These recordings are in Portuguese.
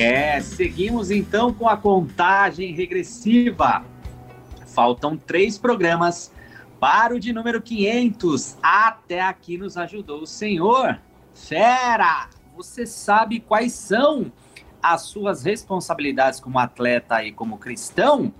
É, seguimos então com a contagem regressiva. Faltam três programas para o de número 500. Até aqui nos ajudou o Senhor. Fera! Você sabe quais são as suas responsabilidades como atleta e como cristão?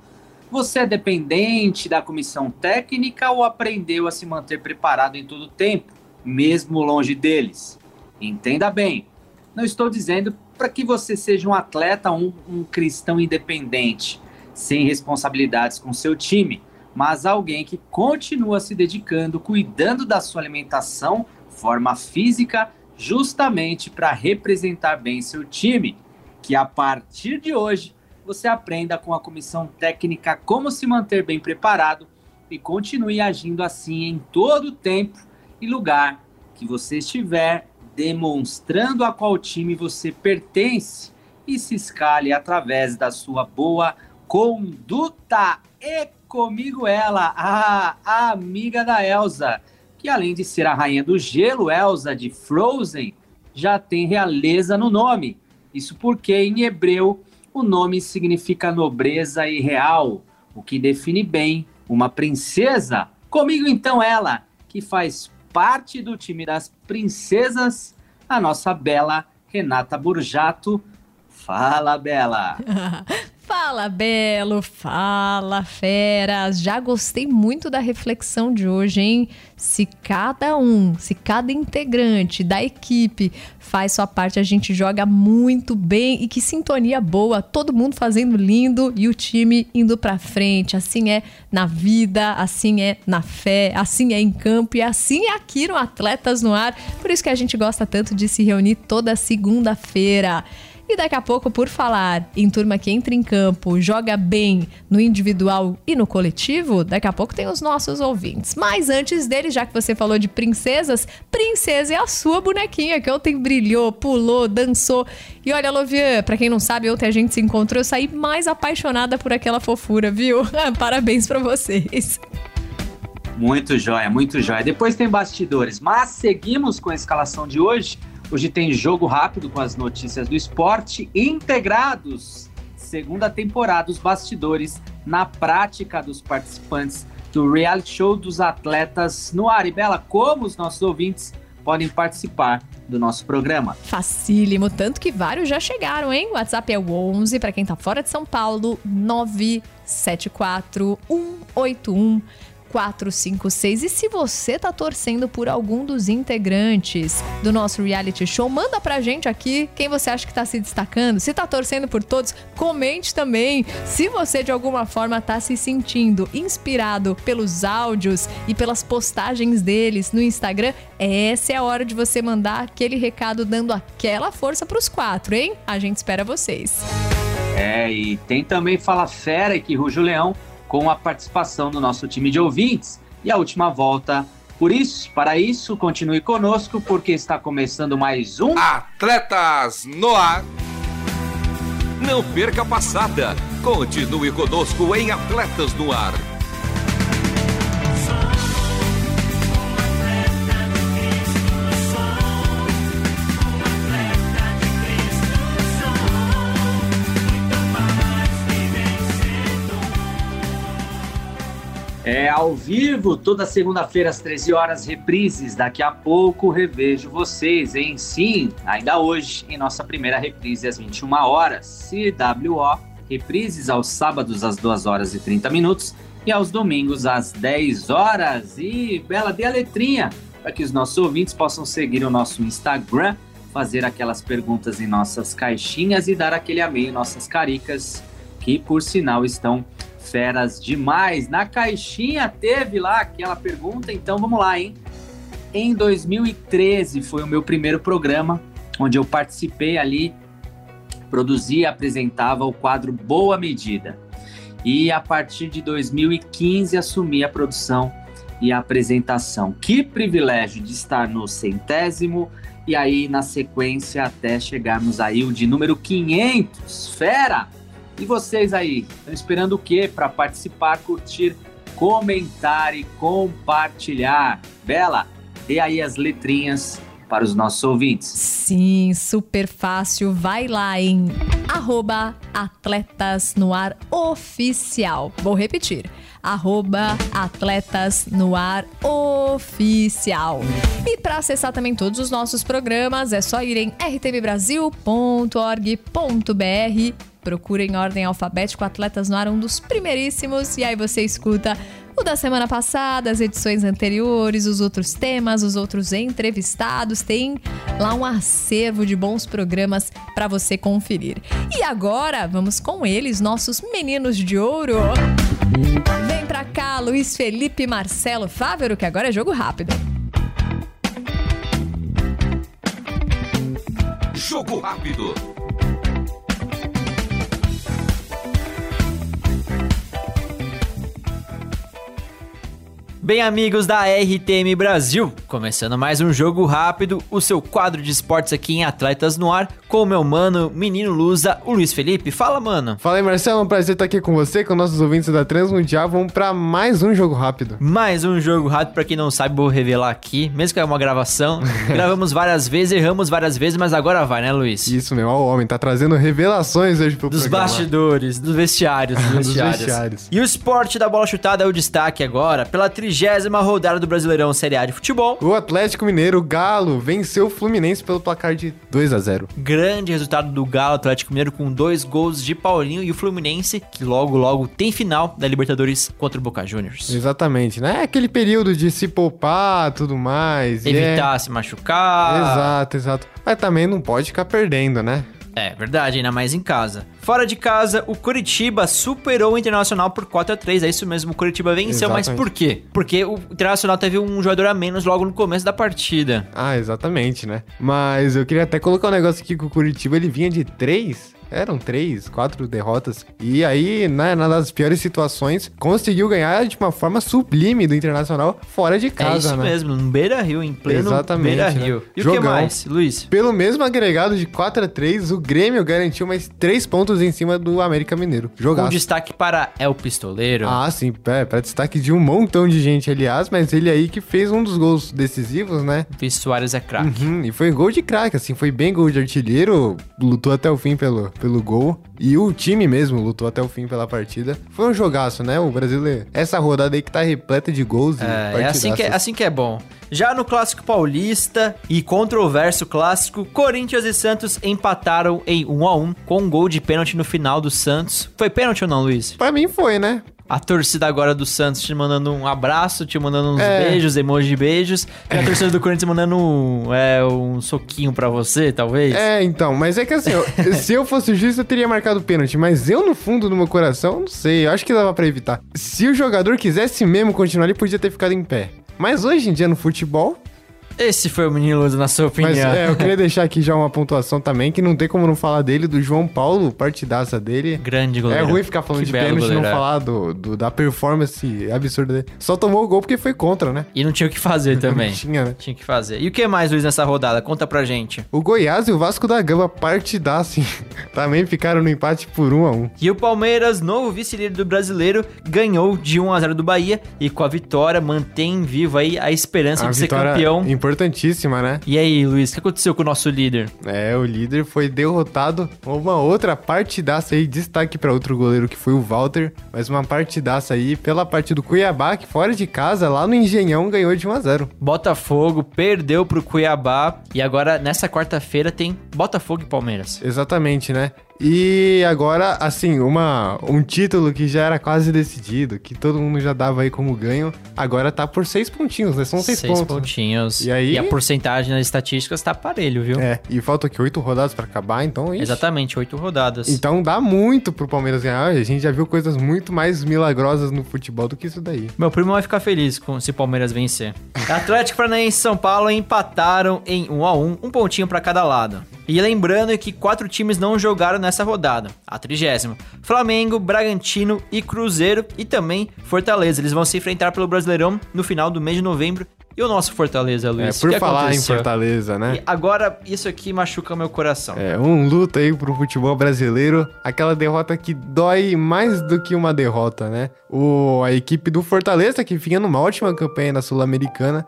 Você é dependente da comissão técnica ou aprendeu a se manter preparado em todo o tempo, mesmo longe deles? Entenda bem, não estou dizendo para que você seja um atleta, um, um cristão independente, sem responsabilidades com seu time, mas alguém que continua se dedicando, cuidando da sua alimentação, forma física, justamente para representar bem seu time. Que a partir de hoje você aprenda com a comissão técnica como se manter bem preparado e continue agindo assim em todo o tempo e lugar que você estiver, demonstrando a qual time você pertence e se escale através da sua boa conduta. E comigo ela, a amiga da Elsa, que além de ser a rainha do gelo, Elsa de Frozen, já tem realeza no nome. Isso porque em hebreu o nome significa nobreza e real, o que define bem uma princesa. Comigo então ela, que faz parte do time das princesas, a nossa bela Renata Burjato. Fala, Bela! Fala, Belo! Fala, feras! Já gostei muito da reflexão de hoje, hein? Se cada um, se cada integrante da equipe faz sua parte, a gente joga muito bem e que sintonia boa, todo mundo fazendo lindo e o time indo pra frente. Assim é na vida, assim é na fé, assim é em campo e assim é aqui no Atletas no Ar. Por isso que a gente gosta tanto de se reunir toda segunda-feira. E daqui a pouco, por falar em turma que entra em campo, joga bem no individual e no coletivo, daqui a pouco tem os nossos ouvintes. Mas antes dele, já que você falou de princesas, princesa é a sua bonequinha que ontem brilhou, pulou, dançou. E olha, Lovian, pra quem não sabe, ontem a gente se encontrou, eu saí mais apaixonada por aquela fofura, viu? Parabéns para vocês. Muito jóia, muito jóia. Depois tem bastidores, mas seguimos com a escalação de hoje Hoje tem jogo rápido com as notícias do esporte integrados. Segunda temporada, os bastidores na prática dos participantes do reality show dos atletas no ar. E Bela, como os nossos ouvintes podem participar do nosso programa? Facílimo, tanto que vários já chegaram, hein? O WhatsApp é o 11 para quem tá fora de São Paulo, 974 181 456. E se você tá torcendo por algum dos integrantes do nosso reality show, manda pra gente aqui quem você acha que tá se destacando. Se tá torcendo por todos, comente também. Se você de alguma forma tá se sentindo inspirado pelos áudios e pelas postagens deles no Instagram, essa é a hora de você mandar aquele recado dando aquela força pros quatro, hein? A gente espera vocês. É, e tem também Fala Fera que Ruge o Leão com a participação do nosso time de ouvintes e a última volta. Por isso, para isso, continue conosco porque está começando mais um Atletas no Ar. Não perca a passada. Continue conosco em Atletas no Ar. É ao vivo, toda segunda-feira às 13 horas, reprises. Daqui a pouco revejo vocês, hein? Sim, ainda hoje, em nossa primeira reprise às 21 horas. CWO, reprises aos sábados às 2 horas e 30 minutos e aos domingos às 10 horas. E, Bela, dê a letrinha para que os nossos ouvintes possam seguir o nosso Instagram, fazer aquelas perguntas em nossas caixinhas e dar aquele amém em nossas caricas, que por sinal estão feras demais. Na caixinha teve lá aquela pergunta, então vamos lá, hein? Em 2013 foi o meu primeiro programa, onde eu participei ali produzia apresentava o quadro Boa Medida. E a partir de 2015 assumi a produção e a apresentação. Que privilégio de estar no centésimo e aí na sequência até chegarmos aí o de número 500. Fera! E vocês aí, estão esperando o quê para participar, curtir, comentar e compartilhar? Bela, dê aí as letrinhas para os nossos ouvintes. Sim, super fácil. Vai lá em arroba atletas no ar oficial. Vou repetir. Arroba atletas no ar oficial. E para acessar também todos os nossos programas é só ir em rtvbrasil.org.br procura em ordem alfabética Atletas no Ar, um dos primeiríssimos, e aí você escuta o da semana passada, as edições anteriores, os outros temas, os outros entrevistados. Tem lá um acervo de bons programas para você conferir. E agora, vamos com eles, nossos meninos de ouro. Vem pra cá, Luiz Felipe Marcelo Fávero, que agora é jogo rápido. Jogo rápido. Bem, amigos da RTM Brasil, começando mais um jogo rápido, o seu quadro de esportes aqui em Atletas no Ar, com o meu mano, menino Lusa, o Luiz Felipe. Fala, mano. Fala aí, Marcelo, é um prazer estar aqui com você, com nossos ouvintes da Transmundial. Vamos para mais um jogo rápido. Mais um jogo rápido, para quem não sabe, vou revelar aqui, mesmo que é uma gravação. Gravamos várias vezes, erramos várias vezes, mas agora vai, né, Luiz? Isso, meu, ó, o homem tá trazendo revelações hoje pro Dos programa. bastidores, dos vestiários, dos Dos vestiários. vestiários. E o esporte da bola chutada é o destaque agora, pela trigésima rodada do Brasileirão Série A de Futebol. O Atlético Mineiro, Galo, venceu o Fluminense pelo placar de 2 a 0 Grande resultado do Galo Atlético Mineiro com dois gols de Paulinho e o Fluminense, que logo, logo tem final da Libertadores contra o Boca Juniors. Exatamente, né? É aquele período de se poupar tudo mais. é- Evitar se machucar. Exato, exato. Mas também não pode ficar perdendo, né? É verdade, ainda mais em casa. Fora de casa, o Curitiba superou o Internacional por 4 a 3 É isso mesmo, o Curitiba venceu, mas Exatamente. por quê? Porque o Internacional teve um jogador a menos logo no começo da partida. Ah, exatamente, né? Mas eu queria até colocar um negócio aqui que o Curitiba ele vinha de três. Eram três, quatro derrotas. E aí, né, na das piores situações, conseguiu ganhar de uma forma sublime do Internacional fora de é casa, isso né? mesmo, no Beira Rio, em pleno Exatamente, Beira né? Rio. E o que Jogão. mais, Luiz? Pelo mesmo agregado de 4 a 3 o Grêmio garantiu mais três pontos em cima do América Mineiro. Com Jogaço. destaque para El Pistoleiro. Ah, sim, é, pra destaque de um montão de gente, aliás, mas ele aí que fez um dos gols decisivos, né? Luiz Soares é craque. Uhum, e foi gol de craque, assim, foi bem gol de artilheiro, lutou até o fim pelo, pelo gol. E o time mesmo lutou até o fim pela partida. Foi um jogaço, né? O brasileiro. Essa rodada aí que tá repleta de gols e É, é assim que, é assim que é bom. Já no Clássico Paulista e controverso clássico, Corinthians e Santos empataram em 1 a 1 com um gol de pênalti no final do Santos. Foi pênalti ou não, Luiz? Pra mim foi, né? A torcida agora do Santos te mandando um abraço, te mandando uns É. beijos, emoji de beijos. E a torcida do Corinthians mandando um, é, um soquinho pra você, talvez. É, então, mas é que assim, eu- se eu fosse juiz, eu teria marcado pênalti, mas eu, no fundo do meu coração, não sei, eu acho que dava pra evitar. Se o jogador quisesse mesmo continuar, ele podia ter ficado em pé. Mas hoje em dia, no futebol, Esse foi o menino Ludo, na sua opinião. mas é, eu queria deixar aqui já uma pontuação também, que não tem como não falar dele, do João Paulo, partidaça dele. Grande É goleiro. ruim ficar falando Que de pênalti e não é. falar do, do- da performance absurda dele. Só tomou o gol porque foi contra, né? E não tinha o que fazer também. Não tinha, né? Tinha que fazer. E o que mais, Luiz, nessa rodada? Conta pra gente. O Goiás e o Vasco da Gama, partidaça? Também ficaram no empate por 1 a 1 E o Palmeiras, novo vice-líder do brasileiro, ganhou de 1 a 0 do Bahia e com a vitória mantém vivo aí a esperança A de ser campeão. Importantíssima, né? E aí, Luiz, o que aconteceu com o nosso líder? É, o líder foi derrotado. Uma outra partidaça aí, destaque para outro goleiro que foi o Walter, mas uma partidaça aí pela parte do Cuiabá, que fora de casa, lá no Engenhão, ganhou de 1 a 0 Botafogo perdeu pro Cuiabá e agora nessa quarta-feira tem Botafogo e Palmeiras. Exatamente, né? E agora, assim, uma, um título que já era quase decidido, que todo mundo já dava aí como ganho, agora tá por seis pontinhos, né? São seis, Seis pontos. pontinhos. E aí- a porcentagem nas estatísticas tá parelho, viu? É, e falta aqui oito rodadas pra acabar, então... ixi. Exatamente, oito rodadas. Então dá muito pro Palmeiras ganhar. A gente já viu coisas muito mais milagrosas no futebol do que isso daí. Meu primo vai ficar feliz com se o Palmeiras vencer. Atlético Paranaense e São Paulo empataram em 1 a 1 um pontinho pra cada lado. E lembrando que quatro times não jogaram nessa rodada, a trigésima. Flamengo, Bragantino e Cruzeiro e também Fortaleza. Eles vão se enfrentar pelo Brasileirão no final do mês de novembro. E o nosso Fortaleza, É, Luiz? o por falar aconteceu? em Fortaleza, né? E agora, isso aqui machuca meu coração. É, um luto aí pro futebol brasileiro. Aquela derrota que dói mais do que uma derrota, né? O, a equipe do Fortaleza, que vinha numa ótima campanha na Sul-Americana,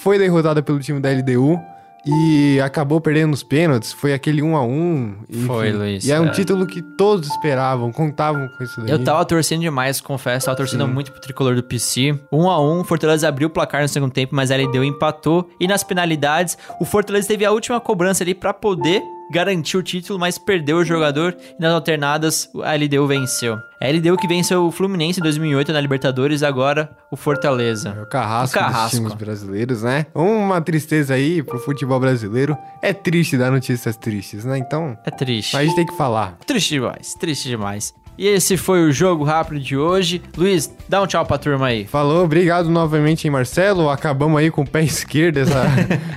foi derrotada pelo time da LDU e acabou perdendo os pênaltis. Foi aquele 1 a 1 enfim. Foi, Luiz, E é um é. título que todos esperavam, contavam com isso daí. Eu tava torcendo demais, confesso. Tava torcendo muito pro tricolor do PC. 1 a 1 Fortaleza abriu o placar no segundo tempo, mas a LDU empatou. E nas penalidades, o Fortaleza teve a última cobrança ali pra poder garantir o título, mas perdeu o jogador. E nas alternadas, a LDU venceu. A LDU que venceu o Fluminense em 2008 na Libertadores, agora o Fortaleza. É o carrasco, O carrasco. dos times brasileiros, né? Uma tristeza aí pro futebol brasileiro. É triste dar notícias tristes, né? Então, É triste. mas a gente tem que falar. Triste demais, triste demais. E esse foi o jogo rápido de hoje. Luiz, dá um tchau pra turma aí. Falou, obrigado novamente, hein, Marcelo. Acabamos aí com o pé esquerdo essa,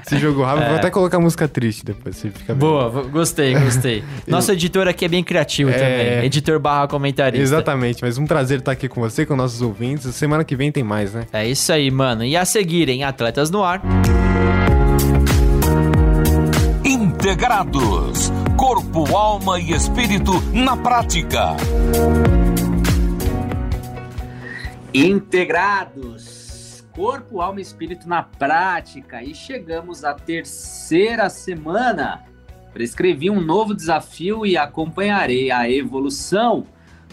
esse jogo rápido. Vou até colocar música triste depois, você fica bem. É. Boa, gostei, gostei. Nosso editor aqui é bem criativo É. também. Editor barra comentarista. Exatamente, mas um prazer estar aqui com você, com nossos ouvintes. Semana que vem tem mais, né? É isso aí, mano. E a seguir em Atletas no Ar. Integrados. Corpo, alma e espírito na prática. Integrados, corpo, alma e espírito na prática. E chegamos à terceira semana. Prescrevi um novo desafio e acompanharei a evolução.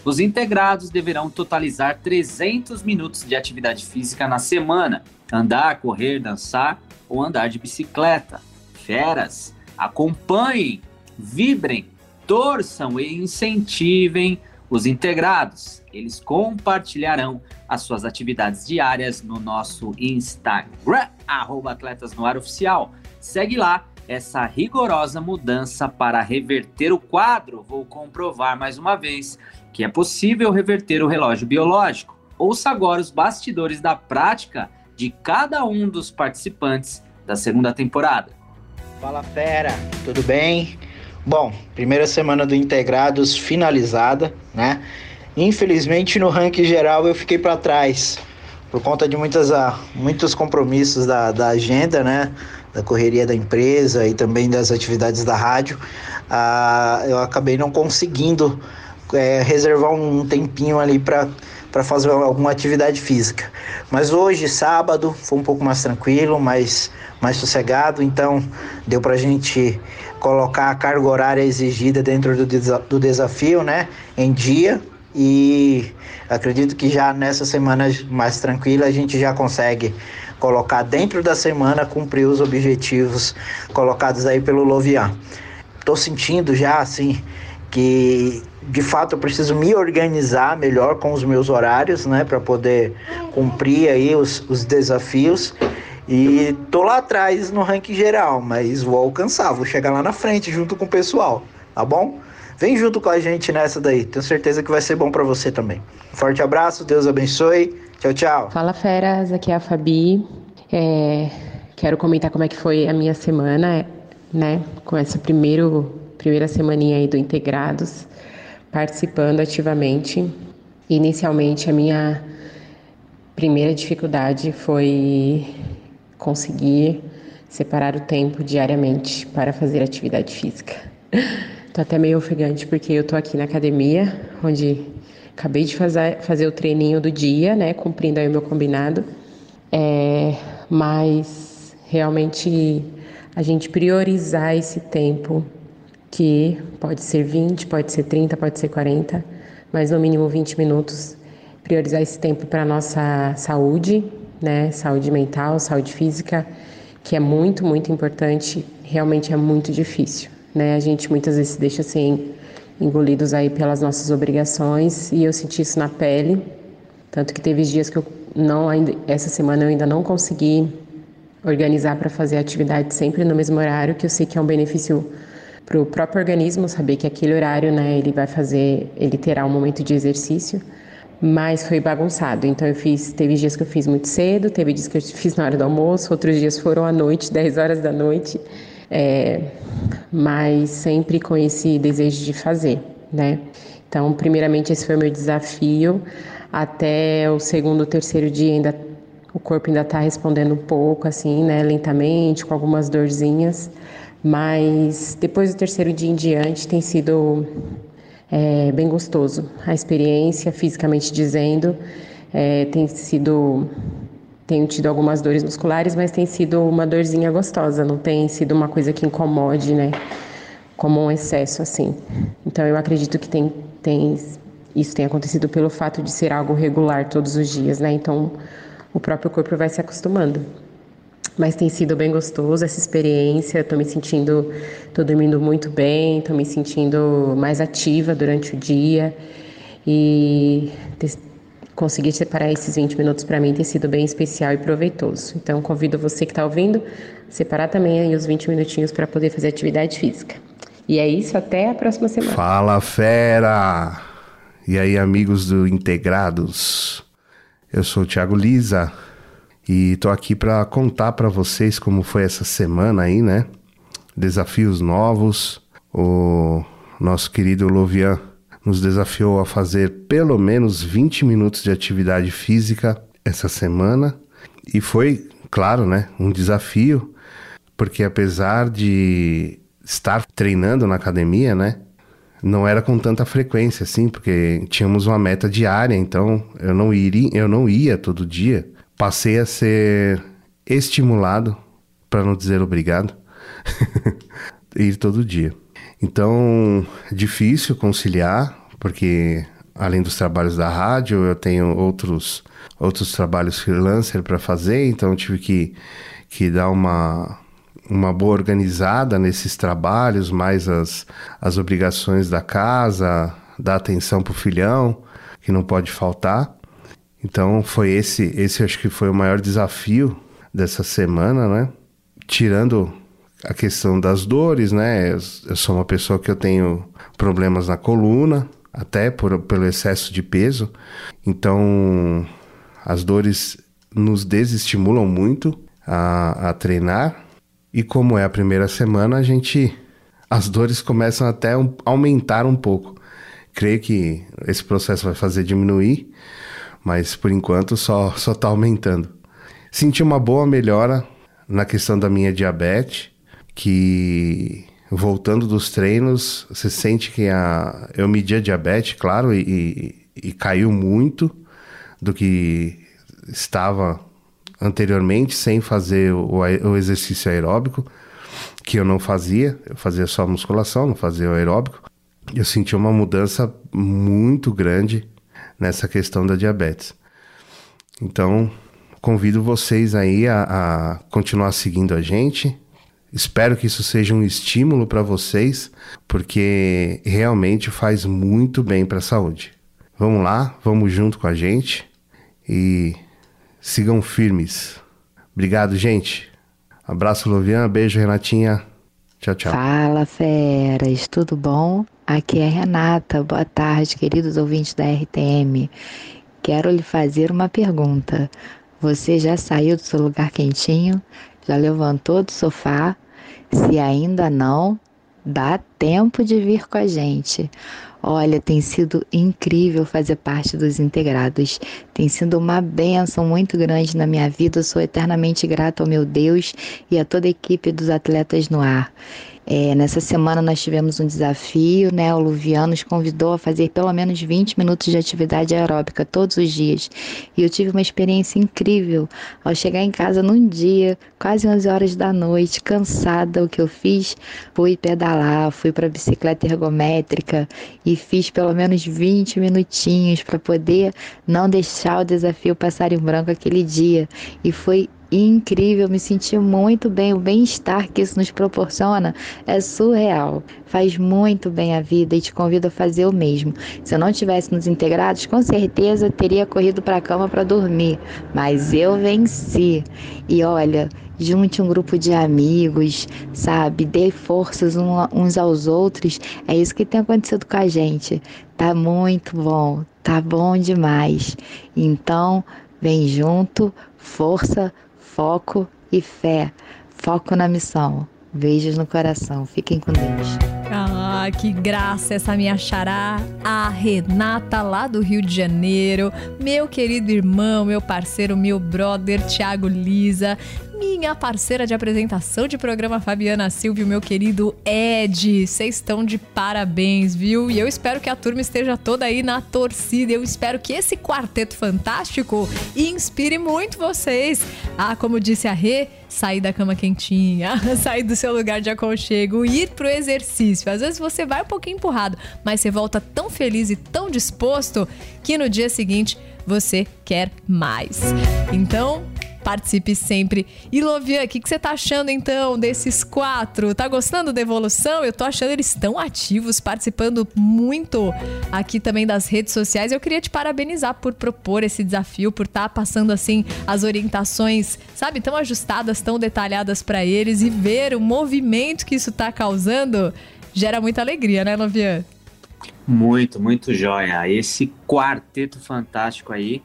Os integrados deverão totalizar 300 minutos de atividade física na semana. Andar, correr, dançar ou andar de bicicleta. Feras, acompanhem, vibrem, torçam e incentivem os integrados. Eles compartilharão as suas atividades diárias no nosso Instagram, arroba Atletas no Ar Oficial. Segue lá essa rigorosa mudança para reverter o quadro. Vou comprovar mais uma vez que é possível reverter o relógio biológico. Ouça agora os bastidores da prática de cada um dos participantes da segunda temporada. Fala fera, tudo bem? Bom, primeira semana do Integrados finalizada, né? Infelizmente no ranking geral eu fiquei para trás por conta de muitas, ah, muitos compromissos da, da agenda, né? Da correria da empresa e também das atividades da rádio. Ah, eu acabei não conseguindo eh, reservar um tempinho ali para para fazer alguma atividade física. Mas hoje, sábado, foi um pouco mais tranquilo, mais, mais sossegado, então deu para a gente colocar a carga horária exigida dentro do, do desafio, né, em dia. E acredito que já nessa semana mais tranquila a gente já consegue colocar dentro da semana cumprir os objetivos colocados aí pelo Lovian. Tô sentindo já assim que de fato eu preciso me organizar melhor com os meus horários, né, para poder cumprir aí os, os desafios. E tô lá atrás no ranking geral, mas vou alcançar, vou chegar lá na frente junto com o pessoal, tá bom? Vem junto com a gente nessa daí, tenho certeza que vai ser bom para você também. Forte abraço, Deus abençoe, tchau, tchau. Fala feras, aqui é a Fabi. É, quero comentar como é que foi a minha semana, né? Com essa primeiro, primeira semaninha aí do Integrados, participando ativamente. Inicialmente, a minha primeira dificuldade foi conseguir separar o tempo diariamente para fazer atividade física. Tô até meio ofegante porque eu tô aqui na academia, onde acabei de fazer, fazer o treininho do dia, né? Cumprindo aí o meu combinado. É, mas realmente a gente priorizar esse tempo, que pode ser 20, pode ser 30, pode ser 40, mas no mínimo 20 minutos, priorizar esse tempo para nossa saúde, né? Saúde mental, saúde física, que é muito, muito importante, realmente é muito difícil, né? A gente muitas vezes se deixa sem engolidos aí pelas nossas obrigações e eu senti isso na pele. Tanto que teve dias que eu não ainda essa semana eu ainda não consegui organizar para fazer a atividade sempre no mesmo horário, que eu sei que é um benefício para o próprio organismo saber que aquele horário, né, ele vai fazer, ele terá um momento de exercício, mas foi bagunçado. Então eu fiz, teve dias que eu fiz muito cedo, teve dias que eu fiz na hora do almoço, outros dias foram à noite, 10 horas da noite, é, mas sempre com esse desejo de fazer, né? Então, primeiramente esse foi o meu desafio. Até o segundo, terceiro dia ainda o corpo ainda está respondendo um pouco, assim, né, lentamente, com algumas dorzinhas, mas depois do terceiro dia em diante tem sido é, bem gostoso. A experiência, fisicamente dizendo, é, tem sido. Tenho tido algumas dores musculares, mas tem sido uma dorzinha gostosa, não tem sido uma coisa que incomode, né? Como um excesso, assim. Então eu acredito que tem, tem, isso tem acontecido pelo fato de ser algo regular todos os dias, né? Então o próprio corpo vai se acostumando. Mas tem sido bem gostoso essa experiência. Estou me sentindo, estou dormindo muito bem, estou me sentindo mais ativa durante o dia e conseguir separar esses 20 minutos para mim tem sido bem especial e proveitoso. Então convido você que está ouvindo a separar também aí os 20 minutinhos para poder fazer atividade física. E é isso, até a próxima semana. Fala fera! E aí, amigos do Integrados? Eu sou o Thiago Lisa e tô aqui para contar para vocês como foi essa semana aí, né? Desafios novos. O nosso querido Lovian nos desafiou a fazer pelo menos 20 minutos de atividade física essa semana e foi, claro, né, um desafio, porque apesar de estar treinando na academia, né, não era com tanta frequência assim, porque tínhamos uma meta diária, então eu não iria, eu não ia todo dia. Passei a ser estimulado, para não dizer obrigado, ir todo dia. Então, difícil conciliar, porque além dos trabalhos da rádio, eu tenho outros outros trabalhos freelancer para fazer, então tive que que dar uma uma boa organizada nesses trabalhos, mais as, as obrigações da casa, dar atenção para o filhão, que não pode faltar. Então foi esse, esse acho que foi o maior desafio dessa semana, né? Tirando a questão das dores, né? Eu, sou uma pessoa que eu tenho problemas na coluna, até por, pelo excesso de peso. Então as dores nos desestimulam muito a, a treinar e como é a primeira semana, a gente. As dores começam até a aumentar um pouco. Creio que esse processo vai fazer diminuir, mas por enquanto só só está aumentando. Senti uma boa melhora na questão da minha diabetes, que voltando dos treinos, você sente que a eu medi a diabetes, claro, e, e, e caiu muito do que estava anteriormente sem fazer o, o exercício aeróbico, que eu não fazia, eu fazia só musculação, não fazia o aeróbico. Eu senti uma mudança muito grande nessa questão da diabetes. Então, convido vocês aí a, a continuar seguindo a gente. Espero que isso seja um estímulo para vocês, porque realmente faz muito bem para a saúde. Vamos lá, vamos junto com a gente e sigam firmes. Obrigado, gente. Abraço, Lovian. Beijo, Renatinha. Tchau, tchau. Fala, feras. Tudo bom? Aqui é Renata. Boa tarde, queridos ouvintes da RTM. Quero lhe fazer uma pergunta. Você já saiu do seu lugar quentinho? Já levantou do sofá? Se ainda não, dá tempo de vir com a gente. Olha, tem sido incrível fazer parte dos integrados. Tem sido uma benção muito grande na minha vida. Sou eternamente grata ao meu Deus e a toda a equipe dos atletas no ar. É, nessa semana nós tivemos um desafio, né? O Luviano nos convidou a fazer pelo menos 20 minutos de atividade aeróbica todos os dias. E eu tive uma experiência incrível. Ao chegar em casa num dia, quase 11 horas da noite, cansada, o que eu fiz? Fui pedalar, fui para bicicleta ergométrica e fiz pelo menos 20 minutinhos para poder não deixar o desafio passar em branco aquele dia. E foi incrível, me senti muito bem. O bem-estar que isso nos proporciona é surreal. Faz muito bem a vida e te convido a fazer o mesmo. Se eu não tivesse nos integrados, com certeza teria corrido para a cama para dormir, mas eu venci. E olha, junte um grupo de amigos, sabe? Dê forças uns aos outros. É isso que tem acontecido com a gente. Tá muito bom, tá bom demais. Então, vem junto, força, foco e fé. Foco na missão. Beijos no coração. Fiquem com Deus. Ah, que graça essa minha xará, a Renata lá do Rio de Janeiro, meu querido irmão, meu parceiro, meu brother Thiago Lisa, minha parceira de apresentação de programa Fabiana Silvio, meu querido Ed. Vocês estão de parabéns, viu? E eu espero que a turma esteja toda aí na torcida. Eu espero que esse quarteto fantástico inspire muito vocês. Ah, como disse a Rê, sair da cama quentinha, sair do seu lugar de aconchego, ir pro exercício. Às vezes você vai um pouquinho empurrado, mas você volta tão feliz e tão disposto que no dia seguinte você quer mais. Então, Participe sempre. E Lovian, o que, que você tá achando então desses quatro? Tá gostando da evolução? Eu tô achando eles tão ativos, participando muito aqui também das redes sociais. Eu queria te parabenizar por propor esse desafio, por estar tá passando assim as orientações, sabe, tão ajustadas, tão detalhadas para eles e ver o movimento que isso tá causando gera muita alegria, né, Lovian? Muito, muito joia. Esse quarteto fantástico aí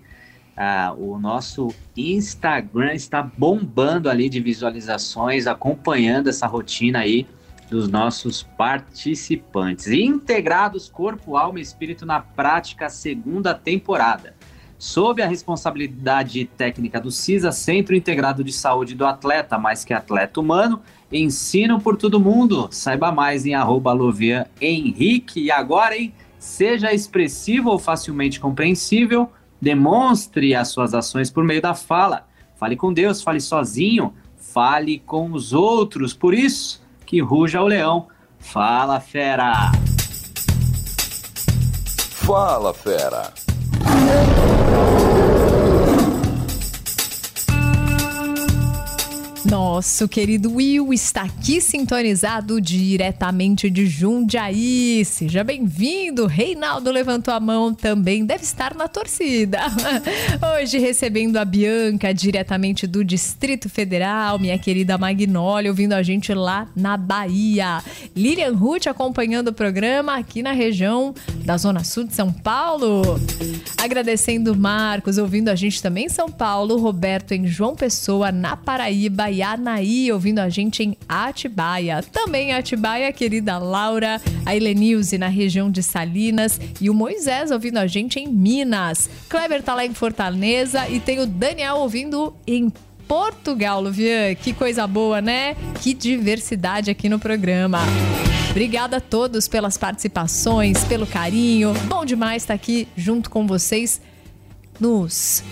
ah, o nosso Instagram está bombando ali de visualizações, acompanhando essa rotina aí dos nossos participantes. Integrados Corpo, Alma e Espírito na Prática, segunda temporada. Sob a responsabilidade técnica do CISA, Centro Integrado de Saúde do Atleta, mais que atleta humano, ensino por todo mundo. Saiba mais em arroba Henrique. E agora, hein? Seja expressivo ou facilmente compreensível, Demonstre as suas ações por meio da fala. Fale com Deus, fale sozinho, fale com os outros. Por isso que ruja o leão. Fala, fera! Fala, fera! Nosso querido Will está aqui sintonizado diretamente de Jundiaí. Seja bem-vindo. Reinaldo levantou a mão, também deve estar na torcida. Hoje recebendo a Bianca diretamente do Distrito Federal, minha querida Magnólia, ouvindo a gente lá na Bahia. Lilian Ruth acompanhando o programa aqui na região da Zona Sul de São Paulo. Agradecendo Marcos, ouvindo a gente também em São Paulo, Roberto em João Pessoa, na Paraíba e Anaí ouvindo a gente em Atibaia. Também Atibaia, querida Laura, a Helenilze na região de Salinas e o Moisés ouvindo a gente em Minas. Kleber tá lá em Fortaleza e tem o Daniel ouvindo em Portugal, Luvian. Que coisa boa, né? Que diversidade aqui no programa. Obrigada a todos pelas participações, pelo carinho. Bom demais estar aqui junto com vocês nos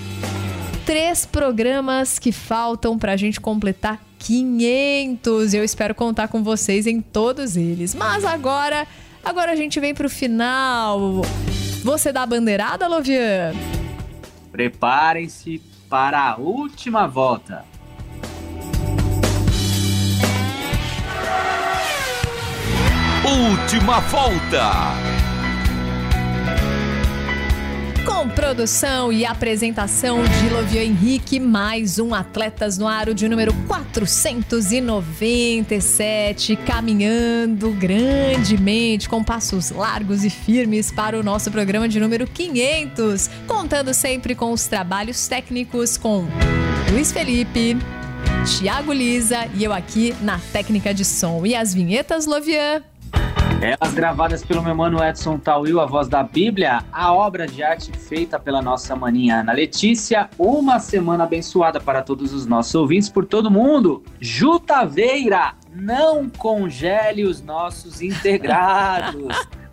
três programas que faltam para a gente completar 500. Eu espero contar com vocês em todos eles. Mas agora, agora a gente vem para o final. Você dá a bandeirada, Lovian? Preparem-se para a última volta. Última volta. Com produção e apresentação de Lovian Henrique, mais um Atletas no Aro de número 497, caminhando grandemente, com passos largos e firmes para o nosso programa de número 500, contando sempre com os trabalhos técnicos com Luiz Felipe, Tiago Lisa e eu aqui na técnica de som. E as vinhetas, Lovian? Elas gravadas pelo meu mano Edson Tauil, a voz da Bíblia, a obra de arte feita pela nossa maninha Ana Letícia. Uma semana abençoada para todos os nossos ouvintes por todo mundo. Jutaveira, não congele os nossos integrados.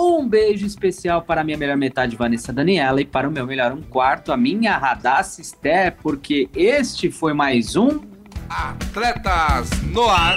Um beijo especial para a minha melhor metade, Vanessa Daniela, e para o meu melhor um quarto, a minha Radassa Esté, porque este foi mais um Atletas no Ar.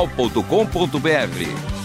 transmundial.com.br.